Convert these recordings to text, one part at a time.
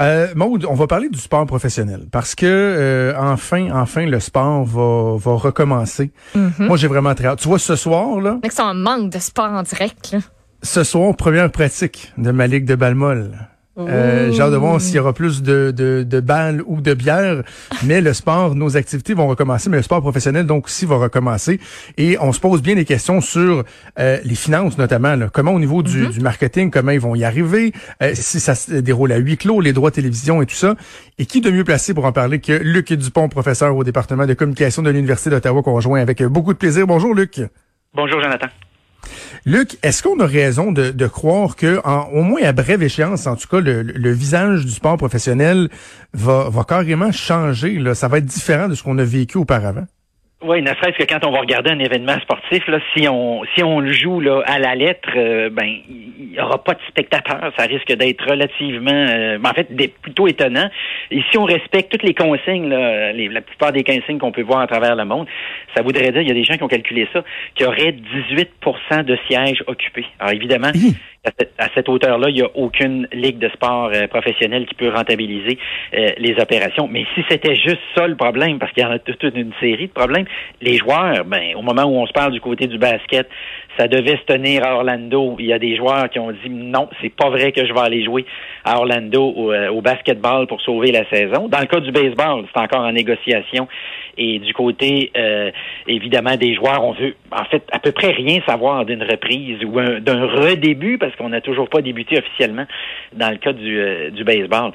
Euh, Maud, on va parler du sport professionnel parce que euh, enfin, enfin, le sport va, va recommencer. Moi, j'ai vraiment très hâte. Tu vois, ce soir là, Mec, c'est un manque de sport en direct. Là. ce soir, première pratique de ma ligue de balmol. Euh, j'ai hâte de voir s'il y aura plus de, de, de balles ou de bière, mais le sport, nos activités vont recommencer, mais le sport professionnel donc aussi va recommencer. Et on se pose bien des questions sur euh, les finances notamment. là. Comment au niveau du, du marketing, comment ils vont y arriver, euh, si ça se déroule à huis clos, les droits de télévision et tout ça. Et qui de mieux placé pour en parler que Luc Dupont, professeur au département de communication de l'Université d'Ottawa, qu'on rejoint avec beaucoup de plaisir. Bonjour Luc. Bonjour Jonathan. Luc, est-ce qu'on a raison de, croire que, en, au moins à brève échéance, en tout cas, le, le visage du sport professionnel va, va carrément changer? Là? Ça va être différent de ce qu'on a vécu auparavant? Oui, ne serait-ce que quand on va regarder un événement sportif, là, si on si on le joue là, à la lettre, euh, ben il y aura pas de spectateurs, ça risque d'être relativement, euh, ben, en fait, des- plutôt étonnant. Et si on respecte toutes les consignes, là, les- la plupart des consignes qu'on peut voir à travers le monde, ça voudrait dire, il y a des gens qui ont calculé ça, qu'il y aurait 18% de sièges occupés. Alors évidemment, Hi. à cette, à cette hauteur-là, il n'y a aucune ligue de sport euh, professionnelle qui peut rentabiliser euh, les opérations. Mais si c'était juste ça le problème, parce qu'il y en a toute une série de problèmes, les joueurs, ben, au moment où on se parle du côté du basket, ça devait se tenir à Orlando. Il y a des joueurs qui ont dit non, c'est pas vrai que je vais aller jouer à Orlando au, euh, basketball pour sauver la saison. Dans le cas du baseball, c'est encore en négociation. Et du côté, euh, évidemment, des joueurs, on veut, en fait, à peu près rien savoir d'une reprise ou un- d'un redébut parce qu'on n'a toujours pas débuté officiellement dans le cas du, euh, baseball.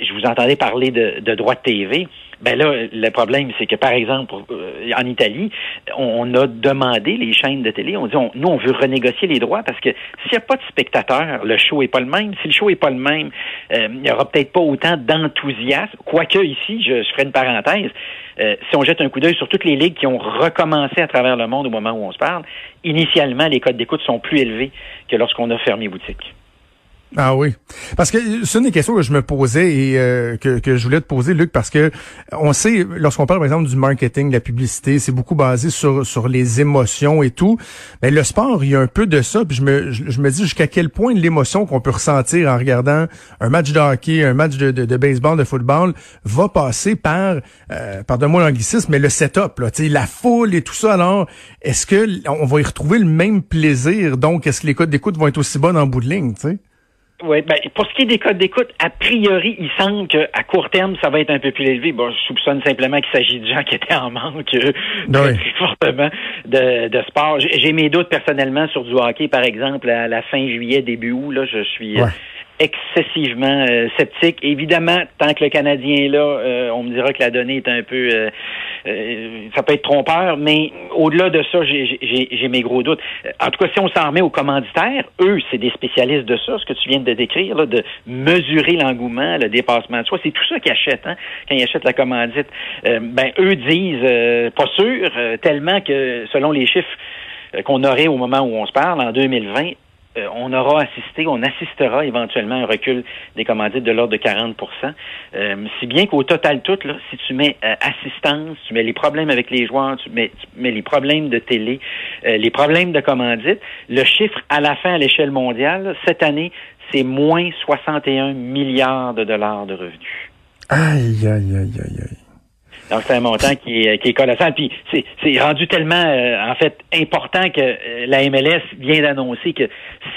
Je vous entendais parler de, de droits de TV. Ben là, le problème, c'est que, par exemple, euh, en Italie, on, on a demandé les chaînes de télé, on dit, on- nous, on veut renégocier les droits parce que s'il n'y a pas de spectateurs, le show est pas le même. Si le show est pas le même, euh, il n'y aura peut-être pas autant d'enthousiasme. Quoique ici, je, je ferai une parenthèse, euh, si on jette un coup d'œil sur toutes les ligues qui ont recommencé à travers le monde au moment où on se parle, initialement, les codes d'écoute sont plus élevés que lorsqu'on a fermé boutique. Ah oui. Parce que c'est une des questions que je me posais et euh, que, que je voulais te poser, Luc, parce que on sait, lorsqu'on parle par exemple du marketing, de la publicité, c'est beaucoup basé sur, sur les émotions et tout. Mais le sport, il y a un peu de ça. Puis je me, je, me dis jusqu'à quel point l'émotion qu'on peut ressentir en regardant un match de hockey, un match de, de, baseball, de football, va passer par, euh, pardonne-moi l'anglicisme, mais le setup, là, la foule et tout ça. Alors, est-ce que on va y retrouver le même plaisir? Donc, est-ce que les codes d'écoute vont être aussi bonnes en bout de ligne, tu? Oui, ben, pour ce qui est des codes d'écoute, a priori, il semble qu'à court terme, ça va être un peu plus élevé. Bon, je soupçonne simplement qu'il s'agit de gens qui étaient en manque euh, Oui. très fortement de, de sport. J'ai j'ai mes doutes personnellement sur du hockey, par exemple, à la fin juillet, début août. Là, je suis euh, Ouais. Excessivement euh, sceptique. Évidemment, tant que le Canadien est là, euh, on me dira que la donnée est un peu... euh, euh, ça peut être trompeur, mais au-delà de ça, j'ai- mes gros doutes. Euh, En tout cas, si on s'en remet aux commanditaires, eux, c'est des spécialistes de ça, ce que tu viens de décrire, là, de mesurer l'engouement, le dépassement de soi. C'est tout ça qu'ils achètent, hein, quand ils achètent la commandite. Euh, ben, eux disent, pas sûr, tellement que, selon les chiffres qu'on aurait au moment où on se parle, en 2020, euh, on aura assisté, on assistera éventuellement à un recul des commandites de l'ordre de 40% euh, Si bien qu'au total tout, là, si tu mets euh, assistance, tu mets les problèmes avec les joueurs, tu mets, les problèmes de télé, euh, les problèmes de commandite, le chiffre à la fin à l'échelle mondiale, cette année, c'est moins 61 milliards de dollars de revenus. Aïe, aïe, aïe, aïe, aïe. Donc, c'est un montant qui est, qui est colossal. Puis, c'est, c'est rendu tellement, euh, en fait, important que euh, la MLS vient d'annoncer que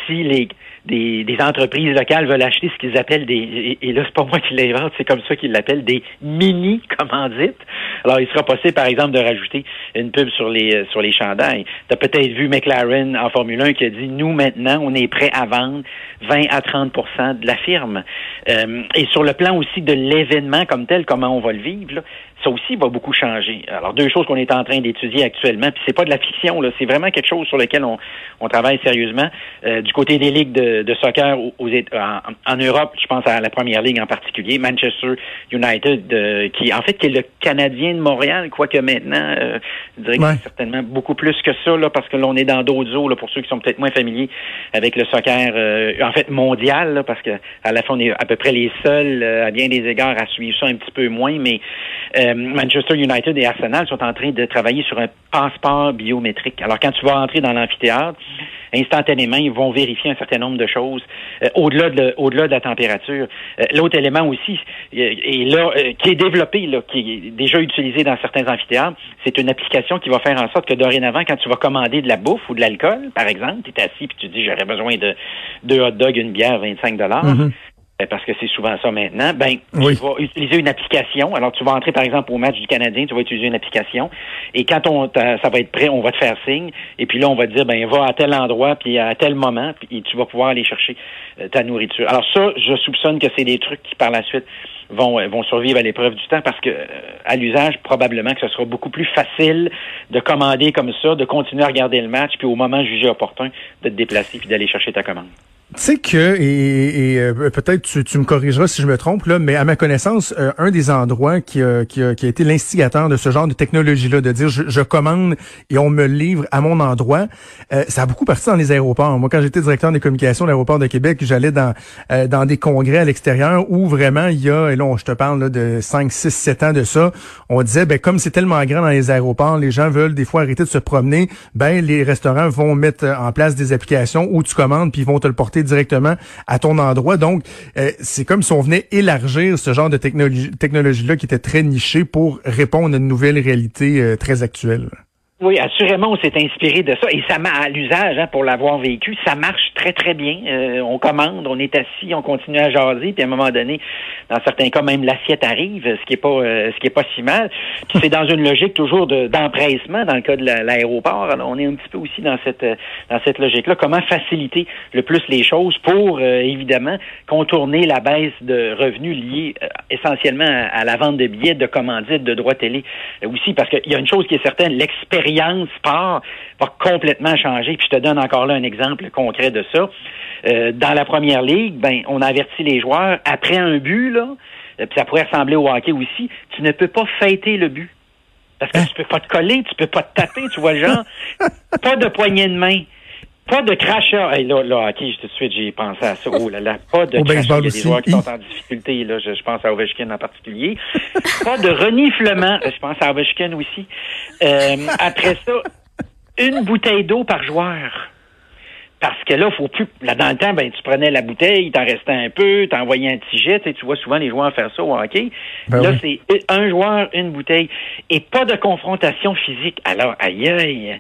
si les des, des entreprises locales veulent acheter ce qu'ils appellent des, et, et là, c'est pas moi qui l'invente, c'est comme ça qu'ils l'appellent, des mini-commandites. Alors, il sera possible, par exemple, de rajouter une pub sur les, euh, sur les chandails. Tu as peut-être vu McLaren en Formule 1 qui a dit, nous, maintenant, on est prêt à vendre 20 à 30% de la firme. Euh, et sur le plan aussi de l'événement comme tel, comment on va le vivre, là, ça aussi va beaucoup changer. Alors, deux choses qu'on est en train d'étudier actuellement, puis c'est pas de la fiction, là, c'est vraiment quelque chose sur lequel on, on travaille sérieusement. Euh, du côté des ligues de, de soccer aux, en, en, Europe, je pense à la première ligue en particulier, Manchester United, euh, qui en fait qui est le Canadien de Montréal, quoique maintenant, euh, je dirais que c'est certainement beaucoup plus que ça, là, parce que là, on est dans d'autres eaux, là, pour ceux qui sont peut-être moins familiers avec le soccer, en fait, mondial, là, parce que à la fin, on est à peu près les seuls, à bien des égards, à suivre ça un petit peu moins, mais Manchester United et Arsenal sont en train de travailler sur un passeport biométrique. Alors, quand tu vas entrer dans l'amphithéâtre, instantanément, ils vont vérifier un certain nombre de choses euh, au-delà de au-delà de la température. Euh, l'autre élément aussi, et euh, là, qui est développé, là, qui est déjà utilisé dans certains amphithéâtres, c'est une application qui va faire en sorte que dorénavant, quand tu vas commander de la bouffe ou de l'alcool, par exemple, tu es assis puis tu dis j'aurais besoin de deux hot dogs, une bière, 25 dollars. Ben, parce que c'est souvent ça maintenant, ben, tu vas utiliser une application. Alors, tu vas entrer, par exemple, au match du Canadien, tu vas utiliser une application. Et quand on, ça va être prêt, on va te faire signe. Et puis là, on va te dire, ben, va à tel endroit, puis à tel moment, puis tu vas pouvoir aller chercher euh, ta nourriture. Alors ça, je soupçonne que c'est des trucs qui, par la suite, vont, euh, vont survivre à l'épreuve du temps parce que, euh, à l'usage, probablement que ce sera beaucoup plus facile de commander comme ça, de continuer à regarder le match, puis au moment jugé opportun, de te déplacer puis d'aller chercher ta commande. Tu sais que, et, euh, peut-être tu, tu, me corrigeras si je me trompe, là, mais à ma connaissance, euh, un des endroits qui a, qui qui a été l'instigateur de ce genre de technologie-là, de dire je, commande et on me livre à mon endroit, euh, ça a beaucoup parti dans les aéroports. Moi, quand j'étais directeur des communications de l'aéroport de Québec, j'allais dans, dans des congrès à l'extérieur où vraiment il y a, et là, je te parle là, de 5, 6, 7 ans de ça, on disait, ben comme c'est tellement grand dans les aéroports, les gens veulent des fois arrêter de se promener, ben les restaurants vont mettre en place des applications où tu commandes puis ils vont te le porter directement à ton endroit. Donc, euh, c'est comme si on venait élargir ce genre de technologie, technologie-là qui était très niché pour répondre à une nouvelle réalité euh, très actuelle. Oui, assurément, on s'est inspiré de ça et ça m'a à l'usage hein, pour l'avoir vécu. Ça marche très très bien. Euh, on commande, on est assis, on continue à jaser, puis à un moment donné, dans certains cas même l'assiette arrive, ce qui est pas euh, ce qui est pas si mal. Puis c'est dans une logique toujours d'empressement dans le cas de l'aéroport. On est un petit peu aussi dans cette dans cette logique-là. Comment faciliter le plus les choses pour euh, évidemment contourner la baisse de revenus liés essentiellement à, la vente de billets, de commandites, de droits télé aussi, parce qu'il y a une chose qui est certaine, l'expérience sport va complètement changer. Puis je te donne encore là un exemple concret de ça. Euh, dans la première ligue, ben, on a averti les joueurs après un but, là, euh, puis ça pourrait ressembler au hockey aussi, tu ne peux pas fêter le but. Parce que hein? tu peux pas te coller, tu peux pas te taper, tu vois le genre. pas de poignée de main. Pas de crachat. Hey, là, là, OK, tout de suite, j'ai pensé à ça. Oh là là, pas de crachat. Il y a des joueurs qui sont en difficulté. Là, je, pense à Ovechkin en particulier. pas de reniflement. Je pense à Ovechkin aussi. Euh, après ça, une bouteille d'eau par joueur. Parce que là, faut plus. Là, dans le temps, ben, tu prenais la bouteille, il t'en restait un peu, t'envoyais un petit jet. Tu vois souvent les joueurs faire ça au hockey. Ben là, c'est un joueur, une bouteille. Et pas de confrontation physique. Alors, aïe aïe.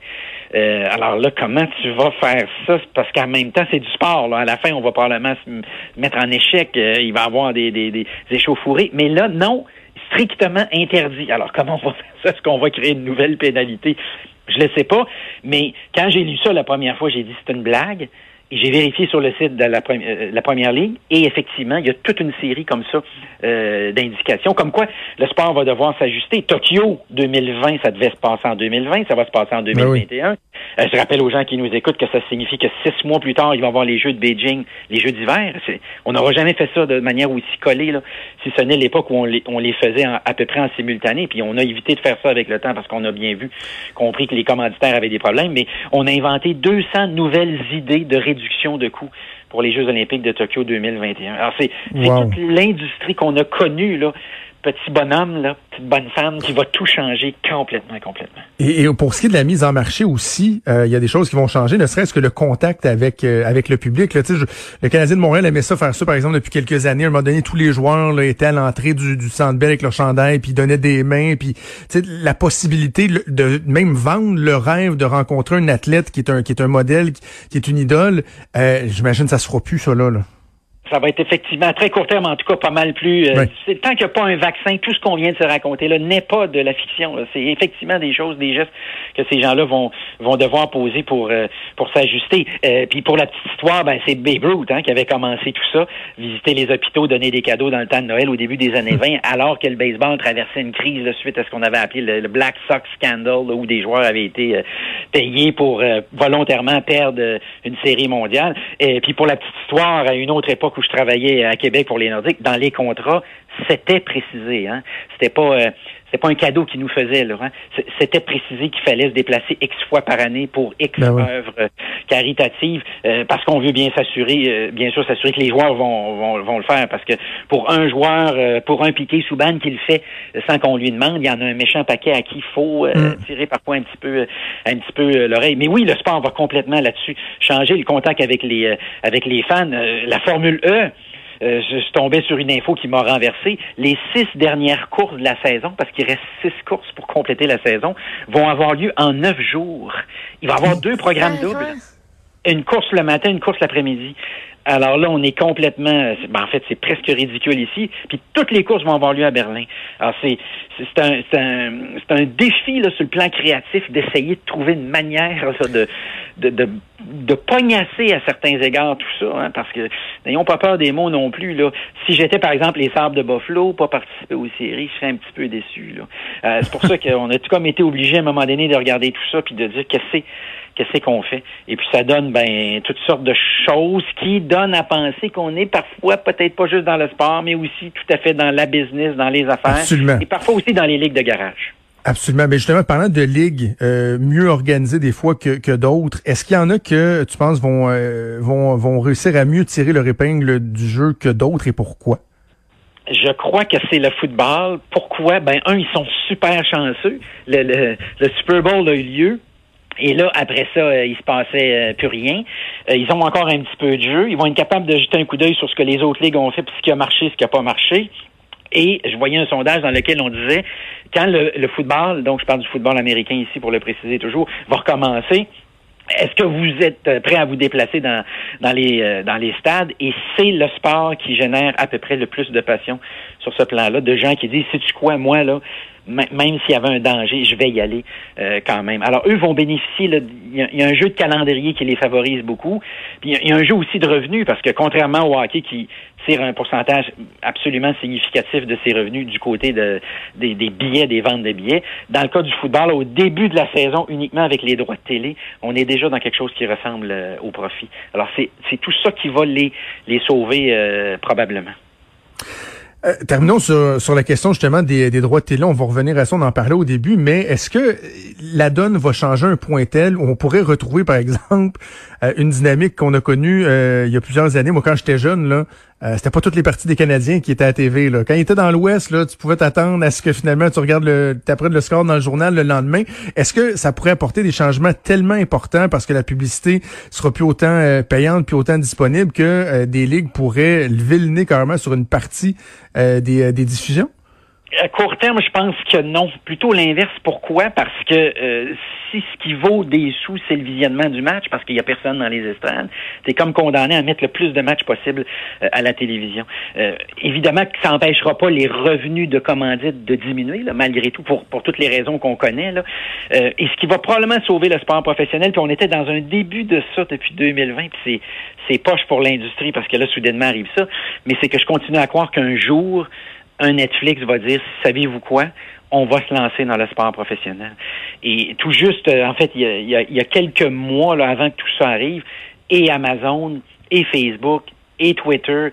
Euh, alors là, comment tu vas faire ça? Parce qu'en même temps, c'est du sport. Là. À la fin, on va probablement se mettre en échec. Euh, il va y avoir des, des, des échauffourées. Mais là, non, strictement interdit. Alors, comment on va faire ça? Est-ce qu'on va créer une nouvelle pénalité? Je ne le sais pas. Mais quand j'ai lu ça la première fois, j'ai dit c'est une blague. J'ai vérifié sur le site de la, euh, la, première ligne et effectivement, il y a toute une série comme ça euh, d'indications, comme quoi le sport va devoir s'ajuster. Tokyo 2020, ça devait se passer en 2020, ça va se passer en 2021. Ben euh, je rappelle aux gens qui nous écoutent que ça signifie que six mois plus tard, il va y avoir les Jeux de Beijing, les Jeux d'hiver. On n'aura jamais fait ça de manière aussi collée, là, si ce n'est l'époque où on les, on les faisait à peu près en simultané. Puis on a évité de faire ça avec le temps parce qu'on a bien vu, compris que les commanditaires avaient des problèmes, mais on a inventé 200 nouvelles idées de réduction de coûts pour les Jeux olympiques de Tokyo 2021. Alors, c'est toute l'industrie qu'on a connue, là, petit bonhomme, là, petite bonne femme qui va tout changer complètement, complètement. Et, pour ce qui est de la mise en marché aussi, euh, il y a des choses qui vont changer, ne serait-ce que le contact avec euh, avec le public. Là, le Canadien de Montréal aimait ça faire ça, par exemple, depuis quelques années. À un moment donné, tous les joueurs là, étaient à l'entrée du, du Centre Bell avec leur chandail, puis donnaient des mains, puis la possibilité de même vendre le rêve de rencontrer un athlète qui est un qui est un modèle, qui, est une idole. Euh, J'imagine ça se fera plus ça là. là ça va être effectivement à très court terme, en tout cas, pas mal plus. Euh, tant qu'il n'y a pas un vaccin, tout ce qu'on vient de se raconter là n'est pas de la fiction. C'est effectivement des choses, des gestes que ces gens-là vont vont devoir poser pour euh, pour s'ajuster. Euh, puis pour la petite histoire, ben c'est Babe Ruth hein, qui avait commencé tout ça, visiter les hôpitaux, donner des cadeaux dans le temps de Noël au début des années 20, alors que le baseball traversait une crise de suite à ce qu'on avait appelé le, Black Sox scandal, où des joueurs avaient été payés pour volontairement perdre une série mondiale. Et puis pour la petite histoire, à une autre époque où je travaillais à Québec pour les Nordiques, dans les contrats, c'était précisé. Hein? C'était pas euh, c'était pas un cadeau qu'ils nous faisaient, Laurent. C'était précisé qu'il fallait se déplacer X fois par année pour X ben œuvres euh, caritatives, euh, parce qu'on veut bien s'assurer, bien sûr, s'assurer que les joueurs vont, vont, vont, le faire, parce que pour un joueur, pour un piqué sous banne qui le fait sans qu'on lui demande, il y en a un méchant paquet à qui il faut mm. tirer parfois un petit peu, un petit peu l'oreille. Mais oui, le sport va complètement là-dessus changer le contact avec les, avec les fans. la Formule E. Euh, je suis tombé sur une info qui m'a renversé. Les six dernières courses de la saison, parce qu'il reste six courses pour compléter la saison, vont avoir lieu en neuf jours. Il va y avoir deux programmes doubles. Une course le matin, une course l'après-midi. Alors là, on est complètement, ben en fait, c'est presque ridicule ici. Puis toutes les courses vont avoir lieu à Berlin. Alors c'est c'est un c'est un, un défi là sur le plan créatif d'essayer de trouver une manière de, de, de de pognasser à certains égards tout ça, hein, parce que n'ayons pas peur des mots non plus. Là. Si j'étais, par exemple, les Sables de Buffalo, pas participer aux séries, je serais un petit peu déçu. Là. Euh, c'est pour ça qu'on a tout comme été obligé à un moment donné de regarder tout ça puis de dire que c'est qu'est-ce qu'on fait? Et puis ça donne ben toutes sortes de choses qui donnent à penser qu'on est parfois peut-être pas juste dans le sport, mais aussi tout à fait dans la business, dans les affaires. Absolument. Et parfois aussi dans les ligues de garage. Absolument. Mais justement, parlant de ligues euh, mieux organisées des fois que, que d'autres, est-ce qu'il y en a que tu penses vont, euh, vont, vont réussir à mieux tirer leur épingle du jeu que d'autres et pourquoi? Je crois que c'est le football. Pourquoi? Ben, un, ils sont super chanceux. Le, le, Super Bowl a eu lieu et là, après ça, euh, il se passait plus rien. Ils ont encore un petit peu de jeu. Ils vont être capables de jeter un coup d'œil sur ce que les autres ligues ont fait, puis ce qui a marché, ce qui n'a pas marché. Et je voyais un sondage dans lequel on disait, quand le, le, football, donc je parle du football américain ici pour le préciser toujours, va recommencer, est-ce que vous êtes prêt à vous déplacer dans, dans, les, dans les stades? Et c'est le sport qui génère à peu près le plus de passion sur ce plan-là, de gens qui disent, sais-tu quoi, moi, là, même s'il y avait un danger, je vais y aller euh, quand même. Alors, eux vont bénéficier, il y, a un jeu de calendrier qui les favorise beaucoup, puis il y, a un jeu aussi de revenus, parce que contrairement au hockey qui tire un pourcentage absolument significatif de ses revenus du côté de, des, billets, des ventes de billets, dans le cas du football, au début de la saison, uniquement avec les droits de télé, on est déjà dans quelque chose qui ressemble euh, au profit. Alors, c'est tout ça qui va les, les sauver euh, probablement. Euh, terminons sur, sur la question justement des, des droits de télé. On va revenir à ça, on en parlait au début, mais est-ce que la donne va changer un point tel où on pourrait retrouver, par exemple, euh, une dynamique qu'on a connue euh, il y a plusieurs années? Moi, quand j'étais jeune, là, euh, c'était pas toutes les parties des Canadiens qui étaient à TV. Là. Quand ils étaient dans l'Ouest, là, tu pouvais t'attendre à ce que finalement tu regardes le, t'apprennes le score dans le journal le lendemain. Est-ce que ça pourrait apporter des changements tellement importants parce que la publicité sera plus autant payante puis autant disponible que des ligues pourraient lever le nez carrément sur une partie des, des diffusions? À court terme, je pense que non. Plutôt l'inverse. Pourquoi? Parce que euh, si ce qui vaut des sous, c'est le visionnement du match, parce qu'il n'y a personne dans les estrades, c'est comme condamné à mettre le plus de matchs possible euh, à la télévision. Euh, évidemment que ça n'empêchera pas les revenus de commandite de diminuer, là, malgré tout, pour, pour toutes les raisons qu'on connaît. Là. et ce qui va probablement sauver le sport professionnel, puis on était dans un début de ça depuis 2020, puis c'est poche pour l'industrie, parce que là, soudainement arrive ça, mais c'est que je continue à croire qu'un jour, un Netflix va dire, savez-vous quoi? On va se lancer dans le sport professionnel. Et tout juste, euh, en fait, il y a, quelques mois là, avant que tout ça arrive, et Amazon, et Facebook, et Twitter euh,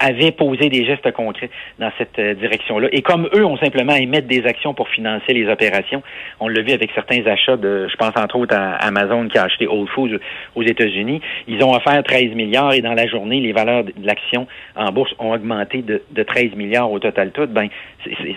avaient posé des gestes concrets dans cette euh, direction-là. Et comme eux ont simplement à émettre des actions pour financer les opérations, on l'a vu avec certains achats de, je pense entre autres à Amazon qui a acheté Whole Foods aux États-Unis, ils ont offert 13 milliards et dans la journée, les valeurs de l'action en bourse ont augmenté de, de 13 milliards au total tout. Ben,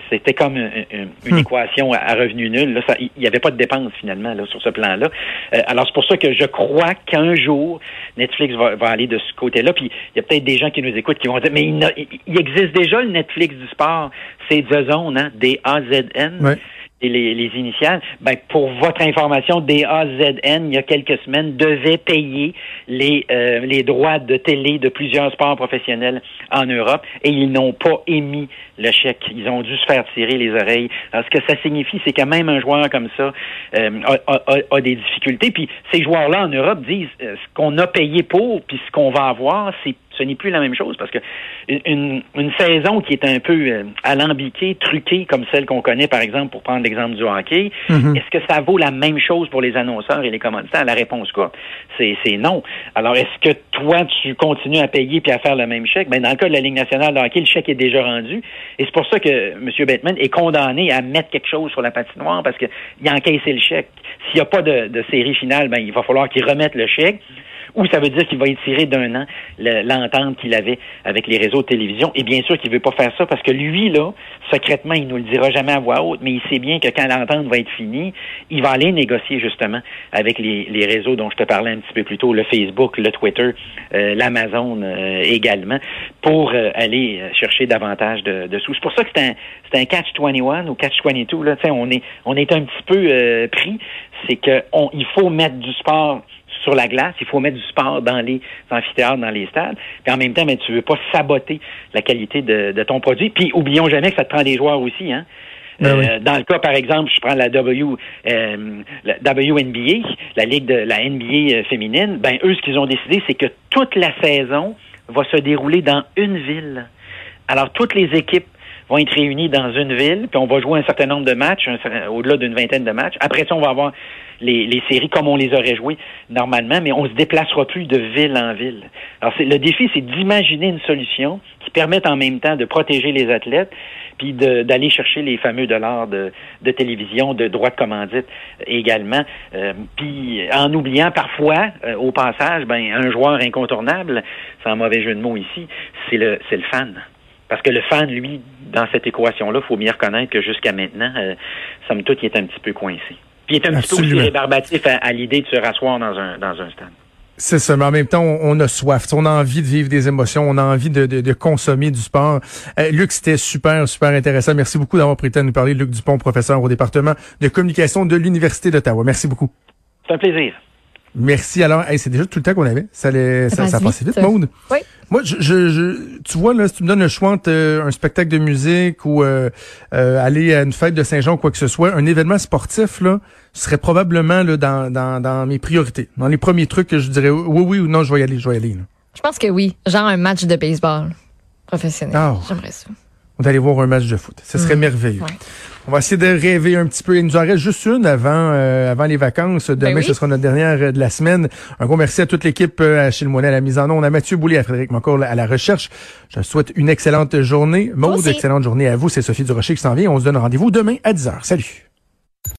c'était comme une, hmm. équation à revenu nul. il n'y avait pas de dépenses finalement là, sur ce plan-là. Euh, alors c'est pour ça que je crois qu'un jour Netflix va, va aller de ce côté-là. Puis il y a peut-être des gens qui nous écoutent qui vont dire, mais il, existe déjà le Netflix du sport. C'est The Zone, hein, D-A-Z-N. et les, les initiales, ben, pour votre information, DAZN, il y a quelques semaines, devait payer les, euh, les droits de télé de plusieurs sports professionnels en Europe et ils n'ont pas émis le chèque. Ils ont dû se faire tirer les oreilles. Alors, ce que ça signifie, c'est que même un joueur comme ça euh, a, a, a, des difficultés. Puis ces joueurs-là en Europe disent euh, ce qu'on a payé pour, puis ce qu'on va avoir, c'est ce n'est plus la même chose parce que une, une saison qui est un peu euh, alambiquée, truquée comme celle qu'on connaît par exemple pour prendre l'exemple du hockey, Mhm. est-ce que ça vaut la même chose pour les annonceurs et les commanditaires? La réponse quoi C'est non. Alors est-ce que toi tu continues à payer puis à faire le même chèque? Ben dans le cas de la Ligue nationale de hockey, le chèque est déjà rendu et c'est pour ça que M. Bateman est condamné à mettre quelque chose sur la patinoire parce que il a encaissé le chèque. S'il n'y a pas de, de série finale, ben il va falloir qu'il remette le chèque ou ça veut dire qu'il va étirer d'un an le- l'entente qu'il avait avec les réseaux de télévision. Et bien sûr qu'il veut pas faire ça parce que lui, là, secrètement, il nous le dira jamais à voix haute, mais il sait bien que quand l'entente va être finie, il va aller négocier justement avec les, les réseaux dont je te parlais un petit peu plus tôt, le Facebook, le Twitter, euh, l'Amazon euh, également, pour euh, aller chercher davantage de, de sous. C'est pour ça que c'est un, un catch 21 ou catch 22. Là, on est, on est un petit peu pris. C'est que on, il faut mettre du sport sur la glace, il faut mettre du sport dans les amphithéâtres, dans les stades. Puis en même temps, mais tu veux pas saboter la qualité de, de ton produit. Puis oublions jamais que ça te prend des joueurs aussi, hein. Ben Euh. Dans le cas, par exemple, je prends la W, euh, la WNBA, la ligue de la NBA euh, féminine. Ben eux, ce qu'ils ont décidé, c'est que toute la saison va se dérouler dans une ville. Alors toutes les équipes vont être réunies dans une ville, puis on va jouer un certain nombre de matchs, au-delà d'une vingtaine de matchs. Après ça, on va avoir les, séries comme on les aurait jouées normalement, mais on se déplacera plus de ville en ville. Alors le défi, c'est d'imaginer une solution qui permette en même temps de protéger les athlètes, puis d'aller chercher les fameux dollars de, télévision, de droits de commandite également. Euh, puis en oubliant parfois, euh, au passage, ben un joueur incontournable, sans mauvais jeu de mots ici, c'est le c'est le fan. Parce que le fan, lui, dans cette équation-là, faut bien reconnaître que jusqu'à maintenant, euh, somme toute, il est un petit peu coincé. Puis il est un petit peu rébarbatif à, à l'idée de se rasseoir dans un, dans un stade. C'est ça, mais en même temps, on, a soif. On a envie de vivre des émotions, on a envie de, de, de consommer du sport. Euh, Luc, c'était super, super intéressant. Merci beaucoup d'avoir pris le temps de nous parler. Luc Dupont, professeur au département de communication de l'Université d'Ottawa. Merci beaucoup. C'est un plaisir. Merci. Alors, hey, c'est déjà tout le temps qu'on avait. Ça, allait, ça, ça passait vite. Maude. Oui. Moi, je, je, je- tu vois, là, si tu me donnes le choix entre euh, un spectacle de musique ou euh, euh, aller à une fête de Saint-Jean ou quoi que ce soit, un événement sportif, là, serait probablement là, dans, dans, dans mes priorités. Dans les premiers trucs que je dirais oui, oui ou non, je vais y aller, je vais y aller. là. Je pense que oui. Genre un match de baseball professionnel. Ah. J'aimerais ça. On va aller voir un match de foot. Ce serait merveilleux. ouais. On va essayer de rêver un petit peu. Il nous en reste juste une avant, euh, avant les vacances. Demain, Ben oui. ce sera notre dernière euh, de la semaine. Un gros merci à toute l'équipe euh, à Achille Moinet à la mise en onde, à Mathieu Boulay, à Frédéric Moncourt à la recherche. Je souhaite une excellente journée. Maude, excellente journée à vous. C'est Sophie Durocher qui s'en vient. On se donne rendez-vous demain à 10h. Salut.